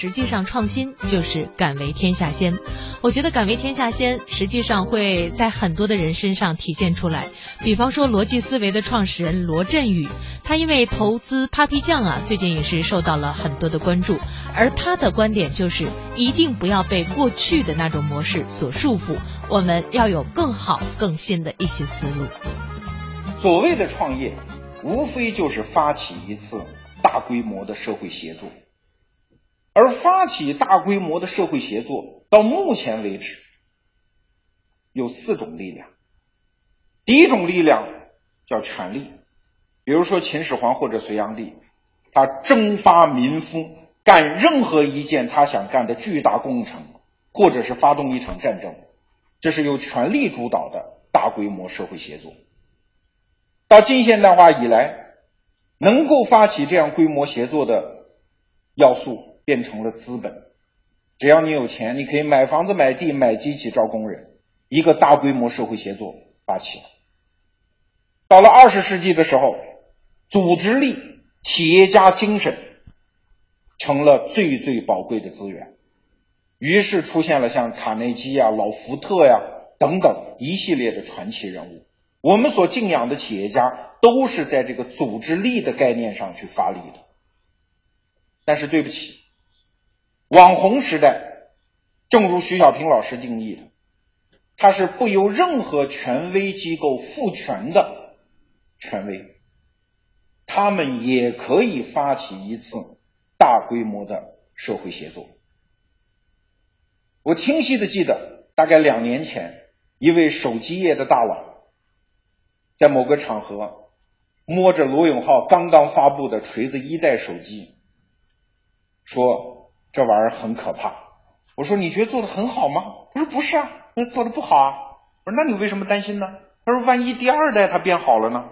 实际上创新就是敢为天下先。我觉得敢为天下先实际上会在很多的人身上体现出来。比方说逻辑思维的创始人罗振宇，他因为投资 Papi 酱啊，最近也是受到了很多的关注。而他的观点就是，一定不要被过去的那种模式所束缚，我们要有更好、更新的一些思路。所谓的创业，无非就是发起一次大规模的社会协作。而发起大规模的社会协作，到目前为止，有四种力量。第一种力量叫权力，比如说秦始皇或者隋炀帝，他征发民夫，干任何一件他想干的巨大工程，或者是发动一场战争，这是由权力主导的大规模社会协作。到近现代化以来，能够发起这样规模协作的要素。变成了资本，只要你有钱，你可以买房子、买地、买机器、招工人，一个大规模社会协作发起了。到了二十世纪的时候，组织力、企业家精神成了最最宝贵的资源，于是出现了像卡内基呀、老福特呀等等一系列的传奇人物。我们所敬仰的企业家都是在这个组织力的概念上去发力的。但是对不起。网红时代，正如徐小平老师定义的，它是不由任何权威机构赋权的权威，他们也可以发起一次大规模的社会协作。我清晰的记得，大概两年前，一位手机业的大佬在某个场合摸着罗永浩刚刚发布的锤子一代手机，说。这玩意儿很可怕。我说你觉得做的很好吗？他说不是啊，那做的不好啊。我说那你为什么担心呢？他说万一第二代它变好了呢？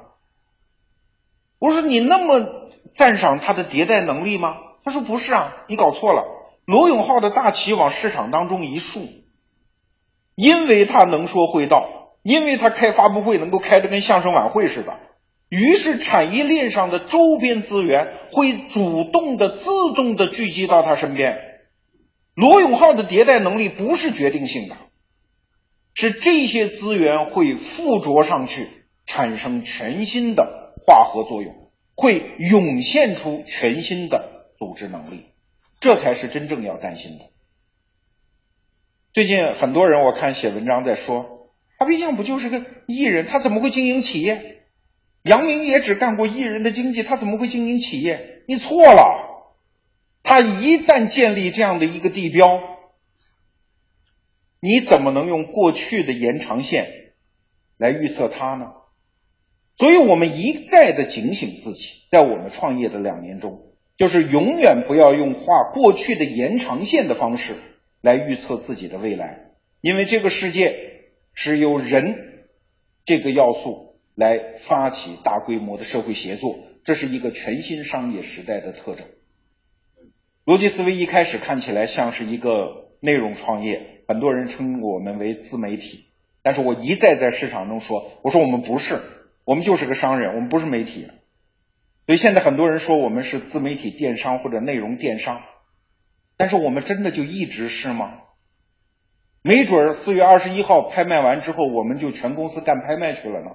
我说你那么赞赏它的迭代能力吗？他说不是啊，你搞错了。罗永浩的大旗往市场当中一竖，因为他能说会道，因为他开发布会能够开的跟相声晚会似的。于是，产业链上的周边资源会主动的、自动的聚集到他身边。罗永浩的迭代能力不是决定性的，是这些资源会附着上去，产生全新的化合作用，会涌现出全新的组织能力，这才是真正要担心的。最近很多人我看写文章在说，阿毕竟不就是个艺人，他怎么会经营企业？杨明也只干过艺人的经济，他怎么会经营企业？你错了，他一旦建立这样的一个地标，你怎么能用过去的延长线来预测他呢？所以我们一再的警醒自己，在我们创业的两年中，就是永远不要用画过去的延长线的方式来预测自己的未来，因为这个世界是由人这个要素。来发起大规模的社会协作，这是一个全新商业时代的特征。逻辑思维一开始看起来像是一个内容创业，很多人称我们为自媒体，但是我一再在市场中说，我说我们不是，我们就是个商人，我们不是媒体。所以现在很多人说我们是自媒体电商或者内容电商，但是我们真的就一直是吗？没准儿四月二十一号拍卖完之后，我们就全公司干拍卖去了呢？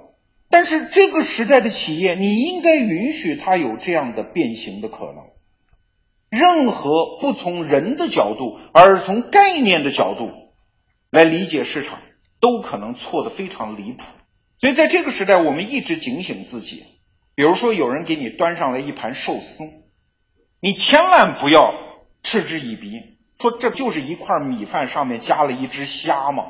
但是这个时代的企业，你应该允许它有这样的变形的可能。任何不从人的角度，而从概念的角度来理解市场，都可能错得非常离谱。所以在这个时代，我们一直警醒自己。比如说，有人给你端上来一盘寿司，你千万不要嗤之以鼻，说这就是一块米饭上面加了一只虾吗？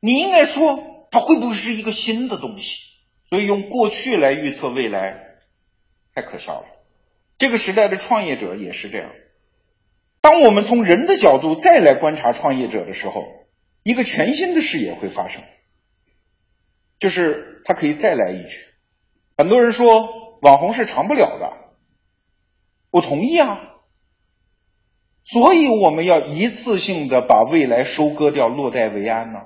你应该说，它会不会是一个新的东西？所以用过去来预测未来，太可笑了。这个时代的创业者也是这样。当我们从人的角度再来观察创业者的时候，一个全新的视野会发生，就是他可以再来一局。很多人说网红是长不了的，我同意啊。所以我们要一次性的把未来收割掉，落袋为安呢。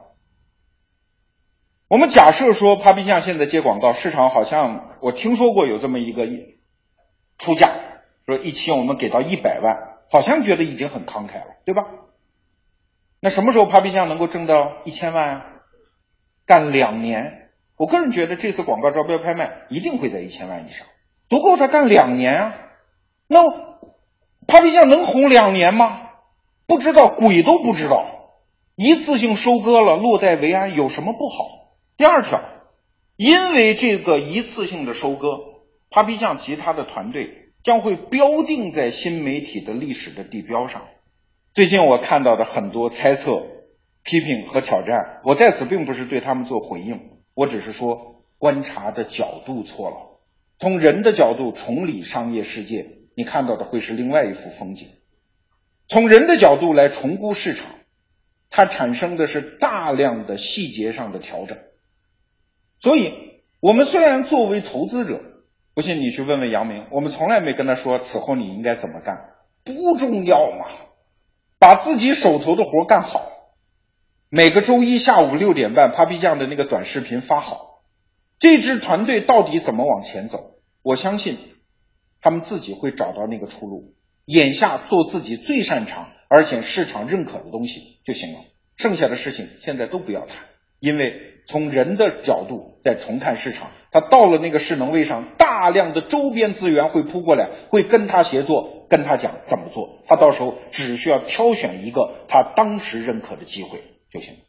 我们假设说，Papi 酱现在接广告，市场好像我听说过有这么一个出价，说一期我们给到一百万，好像觉得已经很慷慨了，对吧？那什么时候 Papi 酱能够挣到一千万啊？干两年，我个人觉得这次广告招标拍卖一定会在一千万以上，足够他干两年啊。那 Papi 酱能红两年吗？不知道，鬼都不知道。一次性收割了，落袋为安，有什么不好？第二条，因为这个一次性的收割，Papi 酱及他的团队将会标定在新媒体的历史的地标上。最近我看到的很多猜测、批评和挑战，我在此并不是对他们做回应，我只是说观察的角度错了。从人的角度重理商业世界，你看到的会是另外一幅风景。从人的角度来重估市场，它产生的是大量的细节上的调整。所以，我们虽然作为投资者，不信你去问问杨明，我们从来没跟他说此后你应该怎么干，不重要嘛，把自己手头的活干好。每个周一下午六点半，Papi 酱的那个短视频发好，这支团队到底怎么往前走？我相信他们自己会找到那个出路。眼下做自己最擅长而且市场认可的东西就行了，剩下的事情现在都不要谈，因为从人的角度再重看市场，他到了那个势能位上，大量的周边资源会扑过来，会跟他协作，跟他讲怎么做，他到时候只需要挑选一个他当时认可的机会就行了。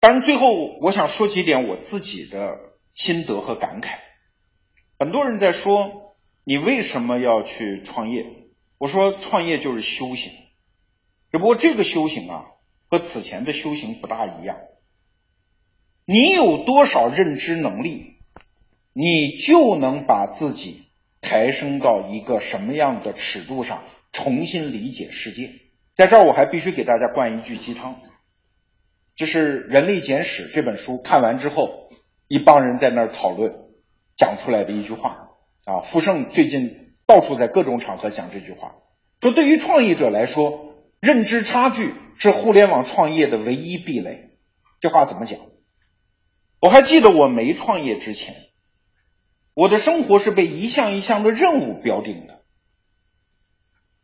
当然，最后我想说几点我自己的心得和感慨。很多人在说你为什么要去创业？我说创业就是修行，只不过这个修行啊，和此前的修行不大一样。你有多少认知能力，你就能把自己抬升到一个什么样的尺度上，重新理解世界。在这儿，我还必须给大家灌一句鸡汤，这是《人类简史》这本书看完之后，一帮人在那儿讨论讲出来的一句话啊。傅盛最近。到处在各种场合讲这句话，说对于创业者来说，认知差距是互联网创业的唯一壁垒。这话怎么讲？我还记得我没创业之前，我的生活是被一项一项的任务标定的。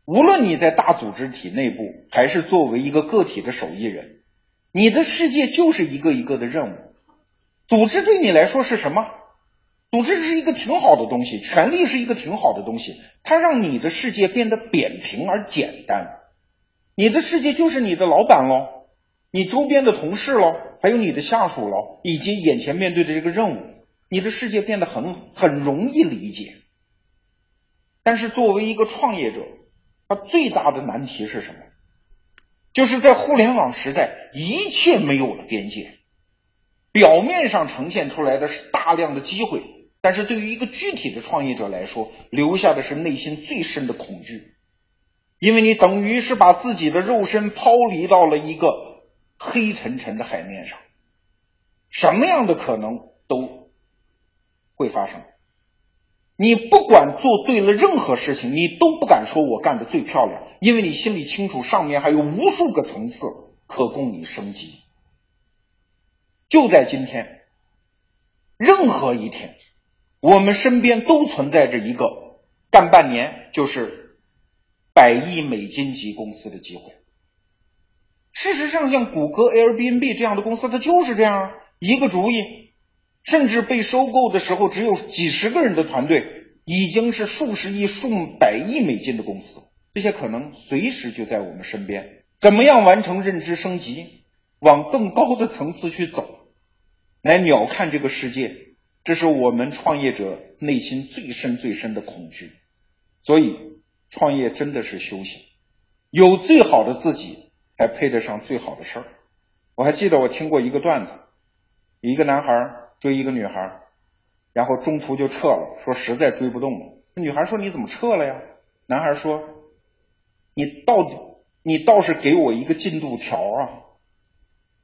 无论你在大组织体内部，还是作为一个个体的手艺人，你的世界就是一个一个的任务。组织对你来说是什么？组织是一个挺好的东西，权力是一个挺好的东西，它让你的世界变得扁平而简单。你的世界就是你的老板喽，你周边的同事喽，还有你的下属了，以及眼前面对的这个任务，你的世界变得很很容易理解。但是作为一个创业者，他最大的难题是什么？就是在互联网时代，一切没有了边界，表面上呈现出来的是大量的机会。但是对于一个具体的创业者来说，留下的是内心最深的恐惧，因为你等于是把自己的肉身抛离到了一个黑沉沉的海面上，什么样的可能都会发生。你不管做对了任何事情，你都不敢说我干的最漂亮，因为你心里清楚，上面还有无数个层次可供你升级。就在今天，任何一天。我们身边都存在着一个干半年就是百亿美金级公司的机会。事实上，像谷歌、Airbnb 这样的公司，它就是这样啊，一个主意，甚至被收购的时候只有几十个人的团队，已经是数十亿、数百亿美金的公司。这些可能随时就在我们身边。怎么样完成认知升级，往更高的层次去走，来鸟瞰这个世界？这是我们创业者内心最深最深的恐惧，所以创业真的是修行，有最好的自己才配得上最好的事儿。我还记得我听过一个段子，一个男孩追一个女孩，然后中途就撤了，说实在追不动了。女孩说：“你怎么撤了呀？”男孩说：“你到底你倒是给我一个进度条啊！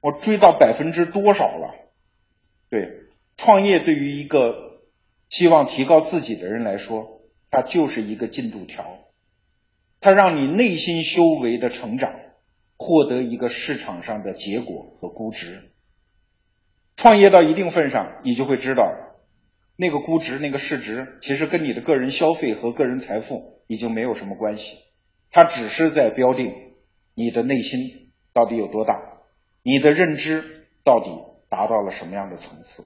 我追到百分之多少了？”对。创业对于一个希望提高自己的人来说，它就是一个进度条，它让你内心修为的成长，获得一个市场上的结果和估值。创业到一定份上，你就会知道，那个估值、那个市值，其实跟你的个人消费和个人财富已经没有什么关系。它只是在标定你的内心到底有多大，你的认知到底达到了什么样的层次。